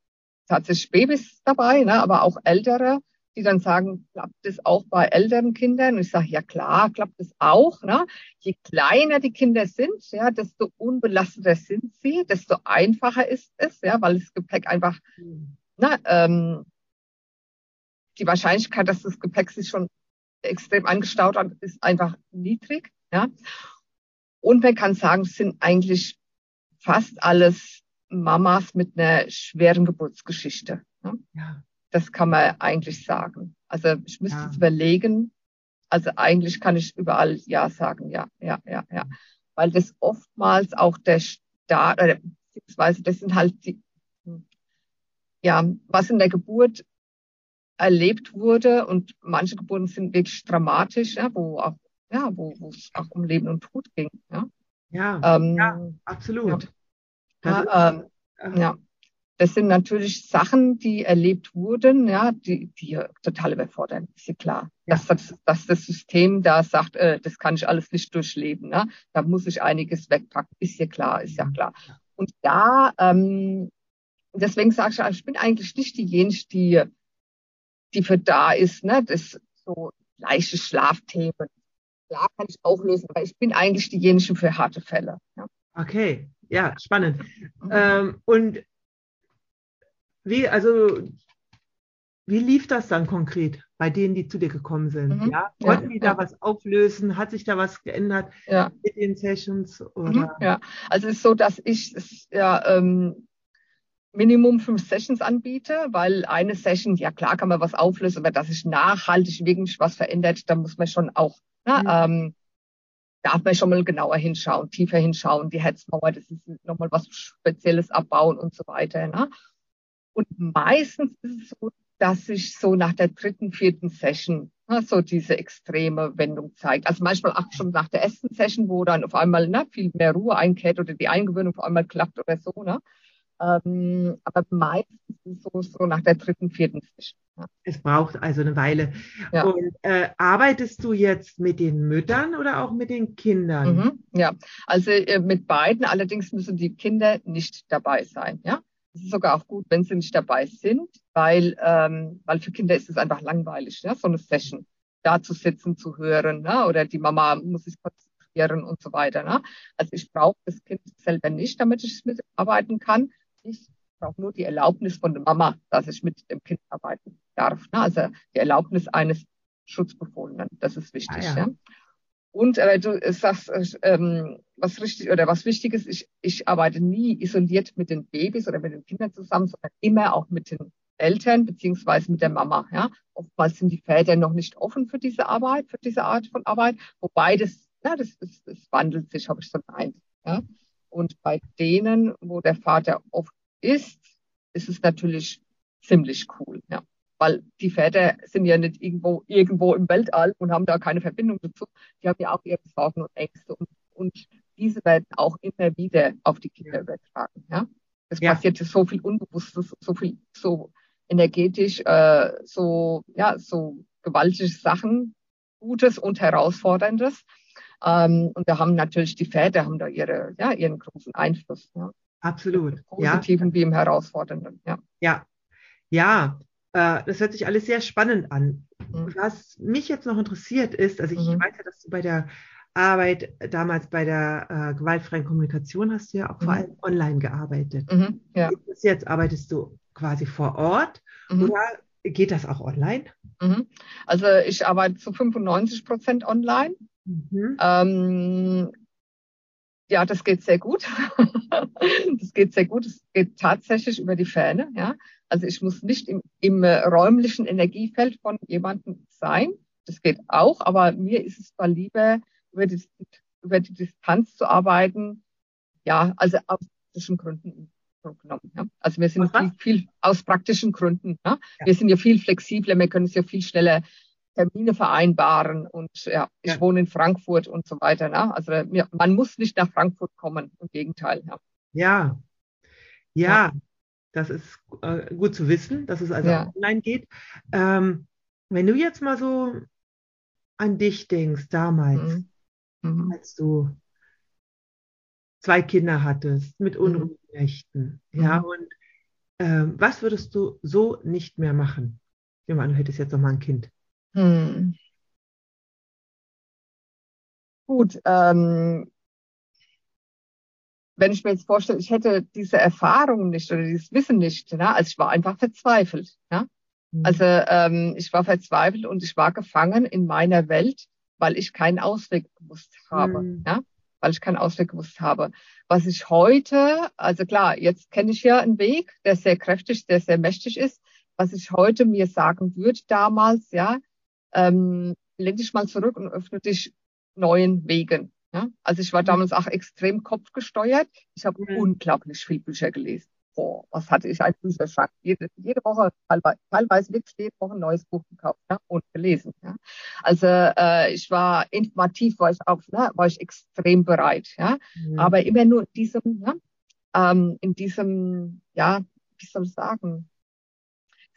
tatsächlich Babys dabei, ne, aber auch ältere die dann sagen, klappt das auch bei älteren Kindern? Und ich sage, ja klar, klappt das auch. Ne? Je kleiner die Kinder sind, ja, desto unbelasteter sind sie, desto einfacher ist es, ja, weil das Gepäck einfach, mhm. ne, ähm, die Wahrscheinlichkeit, dass das Gepäck sich schon extrem angestaut hat, ist einfach niedrig. Ja. Und man kann sagen, es sind eigentlich fast alles Mamas mit einer schweren Geburtsgeschichte. Ne? Ja. Das kann man eigentlich sagen. Also ich müsste ja. es überlegen. Also eigentlich kann ich überall Ja sagen. Ja, ja, ja, ja. Weil das oftmals auch der Start, oder beziehungsweise das sind halt die, ja, was in der Geburt erlebt wurde und manche Geburten sind wirklich dramatisch, ja, wo auch, ja, wo, wo es auch um Leben und Tod ging. Ja, ja, ähm, ja absolut. Ja, ja, ähm, ja, das sind natürlich Sachen, die erlebt wurden, ja, die, die total überfordern, ist ja klar. Ja. Dass, das, dass das System da sagt, äh, das kann ich alles nicht durchleben, ne? da muss ich einiges wegpacken, ist ja klar, ist ja mhm. klar. Und da, ähm, deswegen sage ich, ich bin eigentlich nicht diejenige, die, die für da ist, ne, das so leichte Schlafthemen. Klar kann ich auch lösen, aber ich bin eigentlich diejenige für harte Fälle. Ja. Okay, ja, spannend. Mhm. Ähm, und wie, also, wie lief das dann konkret bei denen, die zu dir gekommen sind? Mhm. Ja? Konnten ja, die da was auflösen? Hat sich da was geändert ja. mit den Sessions? Oder? Mhm, ja, also es ist so, dass ich es ja ähm, Minimum fünf Sessions anbiete, weil eine Session, ja klar kann man was auflösen, aber dass sich nachhaltig wirklich was verändert, da muss man schon auch, ne, mhm. ähm, darf man schon mal genauer hinschauen, tiefer hinschauen, die Herzmauer, das ist nochmal was Spezielles abbauen und so weiter. Ne? Und meistens ist es so, dass sich so nach der dritten, vierten Session ne, so diese extreme Wendung zeigt. Also manchmal auch schon nach der ersten Session, wo dann auf einmal ne, viel mehr Ruhe einkehrt oder die Eingewöhnung auf einmal klappt oder so. Ne? Ähm, aber meistens ist es so, so nach der dritten, vierten Session. Es braucht also eine Weile. Ja. Und äh, arbeitest du jetzt mit den Müttern oder auch mit den Kindern? Mhm, ja, also äh, mit beiden. Allerdings müssen die Kinder nicht dabei sein. Ja, es ist sogar auch gut, wenn sie nicht dabei sind, weil, ähm, weil für Kinder ist es einfach langweilig, ja, so eine Session da zu sitzen, zu hören, ne? oder die Mama muss sich konzentrieren und so weiter. Ne? Also ich brauche das Kind selber nicht, damit ich mitarbeiten kann. Ich brauche nur die Erlaubnis von der Mama, dass ich mit dem Kind arbeiten darf. Ne? Also die Erlaubnis eines Schutzbefohlenen, das ist wichtig. Ah, ja. ja. Und äh, du sagst, äh, ähm, was richtig oder was wichtig ist, ich, ich arbeite nie isoliert mit den Babys oder mit den Kindern zusammen, sondern immer auch mit den Eltern beziehungsweise mit der Mama. Ja, oftmals sind die Väter noch nicht offen für diese Arbeit, für diese Art von Arbeit, wobei das, ja, das, das, das wandelt sich, habe ich so gemeint. Ja, und bei denen, wo der Vater oft ist, ist es natürlich ziemlich cool. Ja weil die Väter sind ja nicht irgendwo, irgendwo im Weltall und haben da keine Verbindung dazu. Die haben ja auch ihre Sorgen und Ängste und, und diese werden auch immer wieder auf die Kinder übertragen. Ja? Es ja. passiert so viel Unbewusstes, so viel, so energetisch, äh, so, ja, so gewaltige Sachen, Gutes und Herausforderndes. Ähm, und da haben natürlich die Väter haben da ihre, ja, ihren großen Einfluss. Ja. Absolut. Im Positiven ja. wie im Herausfordernden. Ja. Ja. Ja, das hört sich alles sehr spannend an. Mhm. Was mich jetzt noch interessiert ist, also ich mhm. weiß ja, dass du bei der Arbeit damals bei der äh, gewaltfreien Kommunikation hast du ja auch mhm. vor allem online gearbeitet. Mhm, ja. Jetzt arbeitest du quasi vor Ort mhm. oder geht das auch online? Mhm. Also ich arbeite zu 95 Prozent online. Ähm, ja, das geht sehr gut. das geht sehr gut. Es geht tatsächlich über die Ferne. Ja, also ich muss nicht im, im äh, räumlichen Energiefeld von jemandem sein. Das geht auch, aber mir ist es mal lieber, über die, über die Distanz zu arbeiten. Ja, also aus praktischen Gründen genommen. Ja. Also wir sind viel, viel, aus praktischen Gründen. Ja. ja. Wir sind ja viel flexibler, wir können es ja viel schneller Termine vereinbaren und ja, ich ja. wohne in Frankfurt und so weiter. Ne? Also man muss nicht nach Frankfurt kommen, im Gegenteil. Ja, ja, ja das ist äh, gut zu wissen, dass es also ja. online geht. Ähm, wenn du jetzt mal so an dich denkst, damals, mhm. Mhm. als du zwei Kinder hattest mit unruhigen Nächten, mhm. ja, und ähm, was würdest du so nicht mehr machen? Ich meine, du hättest jetzt noch mal ein Kind. Hm. Gut, ähm, wenn ich mir jetzt vorstelle, ich hätte diese Erfahrung nicht oder dieses Wissen nicht, ja, also ich war einfach verzweifelt, ja. Mhm. Also ähm, ich war verzweifelt und ich war gefangen in meiner Welt, weil ich keinen Ausweg gewusst habe, mhm. ja. weil ich keinen Ausweg gewusst habe. Was ich heute, also klar, jetzt kenne ich ja einen Weg, der sehr kräftig, der sehr mächtig ist. Was ich heute mir sagen würde damals, ja, ähm, lehn dich mal zurück und öffne dich neuen Wegen. Ja? Also ich war mhm. damals auch extrem kopfgesteuert. Ich habe mhm. unglaublich viel Bücher gelesen. Boah, was hatte ich ein Bücherschrank? Jede, jede Woche, teilweise, teilweise wirklich jede Woche ein neues Buch gekauft ja? und gelesen. Ja? Also äh, ich war informativ, war ich auch, ne? war ich extrem bereit. Ja? Mhm. Aber immer nur in diesem, ja? ähm, in diesem, ja, wie soll ich sagen,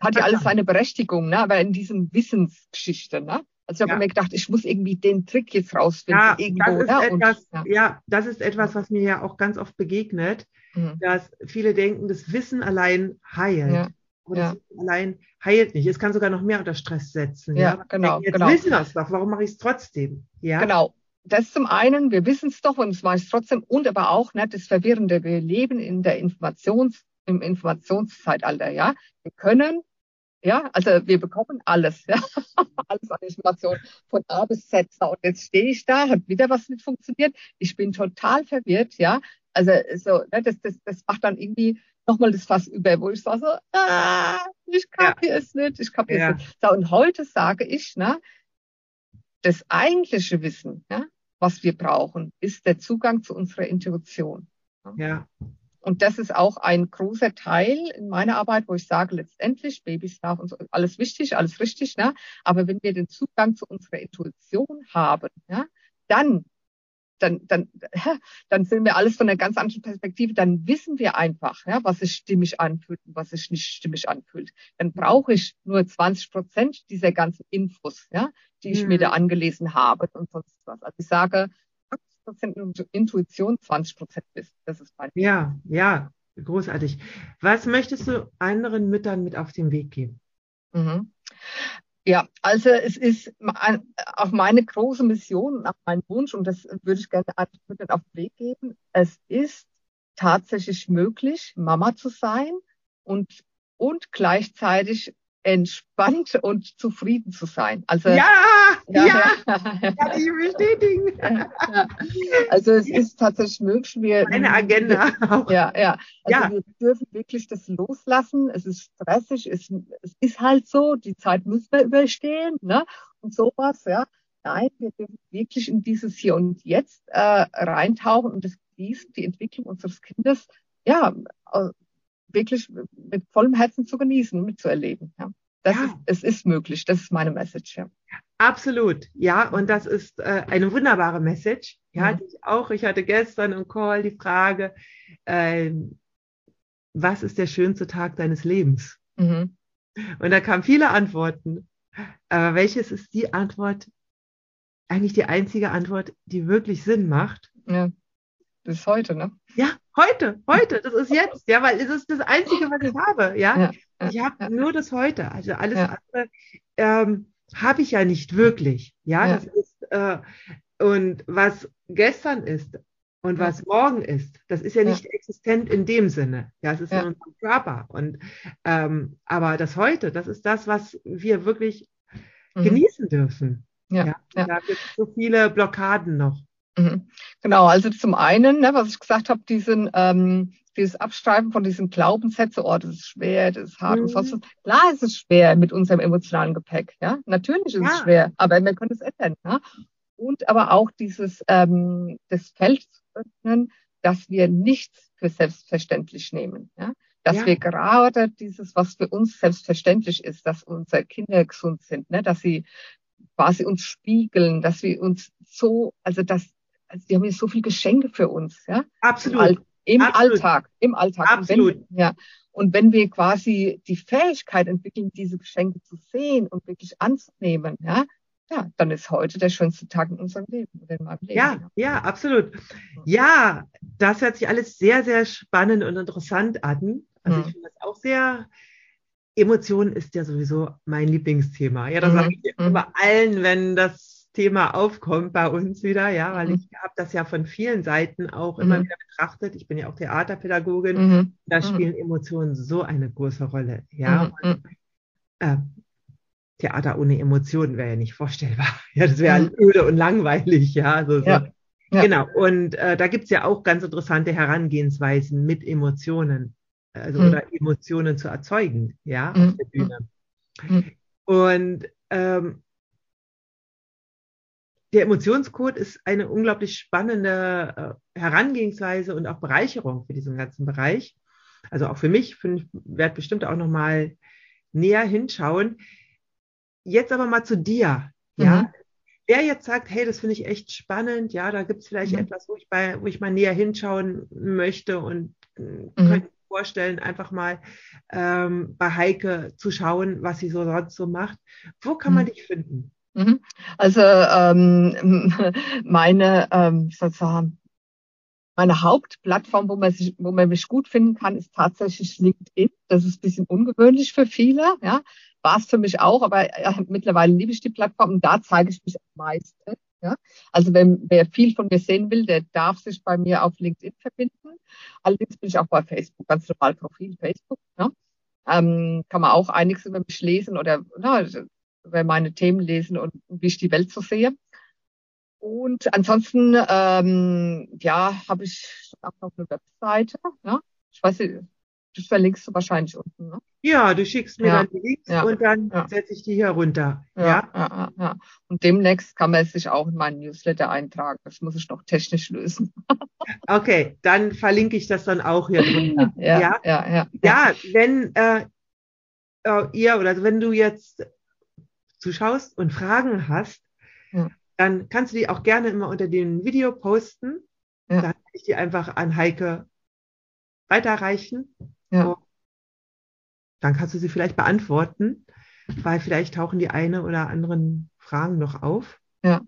hat ja alles seine Berechtigung, ne? aber in diesen Wissensgeschichten. Ne? Also ich habe ja. mir gedacht, ich muss irgendwie den Trick jetzt rausfinden. Ja, irgendwo, das ist ne? etwas, und, ja. ja. das ist etwas, was mir ja auch ganz oft begegnet, mhm. dass viele denken, das Wissen allein heilt. Ja. Aber das Wissen allein heilt nicht. Es kann sogar noch mehr unter Stress setzen. Ja, genau. Jetzt genau. wissen wir es doch, warum mache ich es trotzdem? Ja? Genau. Das zum einen, wir wissen es doch und es weiß trotzdem und aber auch ne, das Verwirrende, wir leben in der Informations, im Informationszeitalter, ja. Wir können ja, also wir bekommen alles, ja. alles an Informationen von A bis Z. Und jetzt stehe ich da, hat wieder was nicht funktioniert. Ich bin total verwirrt, ja. Also so, ne, das, das, das macht dann irgendwie nochmal das Fass über, wo ich sage so, ah, ich kapiere ja. es nicht, ich kapiere ja. es nicht. So, und heute sage ich, ne, das eigentliche Wissen, ja, was wir brauchen, ist der Zugang zu unserer Intuition. Ja. Und das ist auch ein großer Teil in meiner Arbeit, wo ich sage, letztendlich Babyschlaf und so, alles wichtig, alles richtig, ne? aber wenn wir den Zugang zu unserer Intuition haben, ja, dann dann, dann, dann sehen wir alles von einer ganz anderen Perspektive. Dann wissen wir einfach, ja, was sich stimmig anfühlt und was sich nicht stimmig anfühlt. Dann brauche ich nur 20 Prozent dieser ganzen Infos, ja, die ich mhm. mir da mhm. angelesen habe und sonst was. Also ich sage, 80% Intuition, 20% Wissen. Das ist mein Ja, ja, großartig. Was möchtest du anderen Müttern mit auf den Weg geben? Mhm. Ja, also es ist auch meine große Mission, auch mein Wunsch, und das würde ich gerne anderen Müttern auf den Weg geben. Es ist tatsächlich möglich, Mama zu sein und, und gleichzeitig entspannt und zufrieden zu sein. Also ja, ja, ja, kann ich bestätigen. Ja, also es ist tatsächlich möglich. Wir, Eine Agenda. Ja, ja. Also ja. wir dürfen wirklich das loslassen. Es ist stressig, es, es ist halt so. Die Zeit müssen wir überstehen, ne? Und sowas, ja. Nein, wir dürfen wirklich in dieses Hier und Jetzt äh, reintauchen und das genießen, die Entwicklung unseres Kindes, ja, wirklich mit vollem Herzen zu genießen mitzuerleben. Ja. Das ja. ist, es ist möglich. Das ist meine Message. Ja. Absolut. Ja, und das ist äh, eine wunderbare Message. Ja, mhm. die ich auch. Ich hatte gestern im Call die Frage, äh, was ist der schönste Tag deines Lebens? Mhm. Und da kamen viele Antworten. Aber welches ist die Antwort, eigentlich die einzige Antwort, die wirklich Sinn macht? Ja. Das ist heute, ne? Ja, heute, heute, das ist jetzt, ja, weil es ist das Einzige, was ich habe, ja. ja, ja ich habe ja. nur das heute, also alles andere ähm, habe ich ja nicht wirklich, ja. Das ist, äh, und was gestern ist und was morgen ist, das ist ja nicht existent in dem Sinne, ja, es ist in unserem Körper und ähm, aber das heute, das ist das, was wir wirklich mhm. genießen dürfen. Ja, ja. Da gibt es so viele Blockaden noch. Mhm. Genau, also zum einen, ne, was ich gesagt habe, diesen, ähm, dieses Abschreiben von diesen Glaubenssätzen, oh, das ist schwer, das ist hart mhm. und sonst was. Klar ist es schwer mit unserem emotionalen Gepäck, ja. Natürlich ist ja. es schwer, aber wir können es ändern, ja. Und aber auch dieses, ähm, das Feld zu öffnen, dass wir nichts für selbstverständlich nehmen, ja. Dass ja. wir gerade dieses, was für uns selbstverständlich ist, dass unsere Kinder gesund sind, ne, dass sie quasi uns spiegeln, dass wir uns so, also dass also die haben ja so viele Geschenke für uns, ja. Absolut. Im, Absolut. Alltag, im Alltag. Absolut. Und wenn, ja. Und wenn wir quasi die Fähigkeit entwickeln, diese Geschenke zu sehen und wirklich anzunehmen, ja, ja, dann ist heute der schönste Tag in unserem Leben in Leben. Ja, ja, absolut. Ja, das hört sich alles sehr, sehr spannend und interessant an. Also mhm. ich finde das auch sehr, Emotionen ist ja sowieso mein Lieblingsthema. Ja, das mhm. sage ich mhm. immer allen, wenn das Thema aufkommt bei uns wieder, ja, weil mhm. ich habe das ja von vielen Seiten auch mhm. immer wieder betrachtet. Ich bin ja auch Theaterpädagogin. Mhm. Da mhm. spielen Emotionen so eine große Rolle, ja. Mhm. Und, äh, Theater ohne Emotionen wäre ja nicht vorstellbar. Ja, das wäre mhm. öde und langweilig, ja. Ja. So. Ja. Genau, und äh, da gibt's ja auch ganz interessante Herangehensweisen mit Emotionen, also mhm. oder Emotionen zu erzeugen, ja, mhm. auf der Bühne. Mhm. Und ähm, der Emotionscode ist eine unglaublich spannende äh, Herangehensweise und auch Bereicherung für diesen ganzen Bereich. Also auch für mich, ich werde bestimmt auch nochmal näher hinschauen. Jetzt aber mal zu dir. Ja, mhm. wer jetzt sagt, hey, das finde ich echt spannend, ja, da gibt es vielleicht mhm. etwas, wo ich bei, wo ich mal näher hinschauen möchte und äh, mhm. könnte vorstellen, einfach mal ähm, bei Heike zu schauen, was sie so sonst so macht. Wo kann man mhm. dich finden? Mhm. Also ähm, meine ähm, sozusagen meine Hauptplattform, wo man sich, wo man mich gut finden kann, ist tatsächlich LinkedIn. Das ist ein bisschen ungewöhnlich für viele, ja. War es für mich auch, aber äh, mittlerweile liebe ich die Plattform und da zeige ich mich am meisten. Ja? Also wenn wer viel von mir sehen will, der darf sich bei mir auf LinkedIn verbinden. Allerdings bin ich auch bei Facebook, ganz normal Profil Facebook. Ja? Ähm, kann man auch einiges über mich lesen oder na, über meine Themen lesen und wie ich die Welt so sehe. Und ansonsten, ähm, ja, habe ich auch noch eine Webseite. Ja? Ich weiß nicht, das verlinkst du wahrscheinlich unten. Ne? Ja, du schickst mir ja, dann die Links ja, und dann ja. setze ich die hier runter. Ja, ja? Und demnächst kann man sich auch in meinen Newsletter eintragen. Das muss ich noch technisch lösen. okay, dann verlinke ich das dann auch hier drunter. ja, ja, ja, ja. Wenn äh, äh, ihr oder wenn du jetzt zuschaust und Fragen hast, ja. dann kannst du die auch gerne immer unter dem Video posten. Ja. Dann kann ich die einfach an Heike weiterreichen. Ja. Dann kannst du sie vielleicht beantworten, weil vielleicht tauchen die eine oder anderen Fragen noch auf. Ja.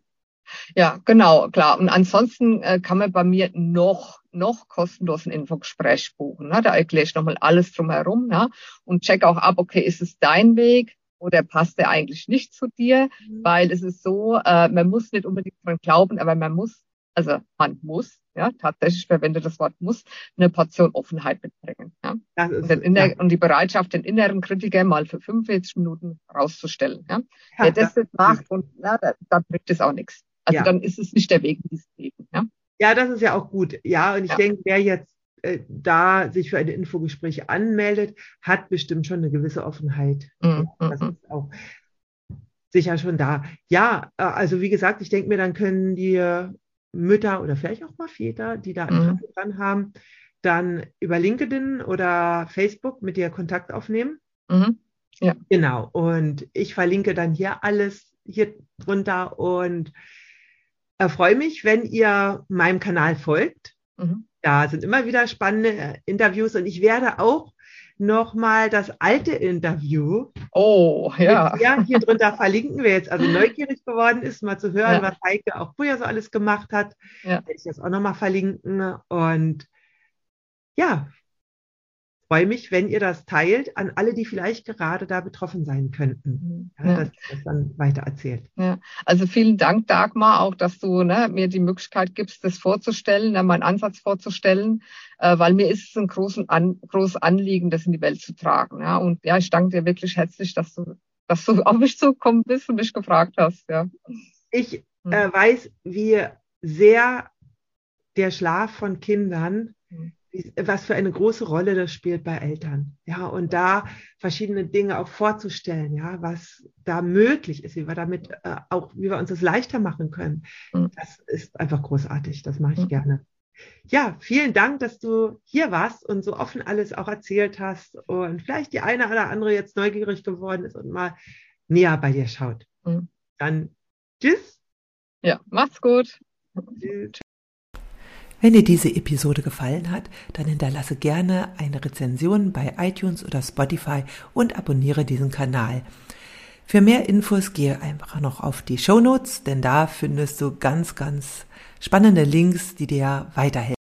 Ja, genau, klar. Und ansonsten äh, kann man bei mir noch, noch kostenlosen Infogespräch buchen. Ne? Da erkläre ich nochmal alles drumherum ne? und check auch ab, okay, ist es dein Weg? Oder passt er eigentlich nicht zu dir? Mhm. Weil es ist so, äh, man muss nicht unbedingt dran glauben, aber man muss, also man muss, ja, tatsächlich verwende das Wort muss, eine Portion Offenheit mitbringen. Ja? Und, inner, ja. und, die Bereitschaft, den inneren Kritiker mal für 45 Minuten rauszustellen. Ja? Wer das jetzt macht, und ja, da, da bringt es auch nichts. Also dann ist es nicht der Weg in dieses Leben. Ja? ja, das ist ja auch gut. Ja, und ich denke, wer jetzt da sich für ein Infogespräch anmeldet, hat bestimmt schon eine gewisse Offenheit. Mhm. Das mhm. ist auch sicher schon da. Ja, äh, also wie gesagt, ich denke mir, dann können die Mütter oder vielleicht auch mal Väter, die da Interesse mhm. dran haben, dann über LinkedIn oder Facebook mit dir Kontakt aufnehmen. Mhm. Ja. Genau. Und ich verlinke dann hier alles hier drunter und freue mich, wenn ihr meinem Kanal folgt. Mhm. Da sind immer wieder spannende äh, Interviews und ich werde auch nochmal das alte Interview. Oh, ja. Ja, hier drunter verlinken, wer jetzt also neugierig geworden ist, mal zu hören, ja. was Heike auch früher so alles gemacht hat. Ja. Werde ich das auch nochmal verlinken. Und ja, freue mich, wenn ihr das teilt an alle, die vielleicht gerade da betroffen sein könnten. Mhm. Ja, ja. Dass ihr das dann weiter erzählt. Ja. Also vielen Dank, Dagmar, auch, dass du ne, mir die Möglichkeit gibst, das vorzustellen, ne, meinen Ansatz vorzustellen, äh, weil mir ist es ein großes, an, großes Anliegen, das in die Welt zu tragen. Ja. Und ja, ich danke dir wirklich herzlich, dass du, dass du auf mich zugekommen bist und mich gefragt hast. Ja. Ich mhm. äh, weiß, wie sehr der Schlaf von Kindern mhm was für eine große Rolle das spielt bei Eltern. Ja, und da verschiedene Dinge auch vorzustellen, ja, was da möglich ist, wie wir damit äh, auch, wie wir uns das leichter machen können. Mhm. Das ist einfach großartig. Das mache ich mhm. gerne. Ja, vielen Dank, dass du hier warst und so offen alles auch erzählt hast und vielleicht die eine oder andere jetzt neugierig geworden ist und mal näher bei dir schaut. Mhm. Dann tschüss. Ja, mach's gut. Tschüss. Wenn dir diese Episode gefallen hat, dann hinterlasse gerne eine Rezension bei iTunes oder Spotify und abonniere diesen Kanal. Für mehr Infos gehe einfach noch auf die Show Notes, denn da findest du ganz, ganz spannende Links, die dir weiterhelfen.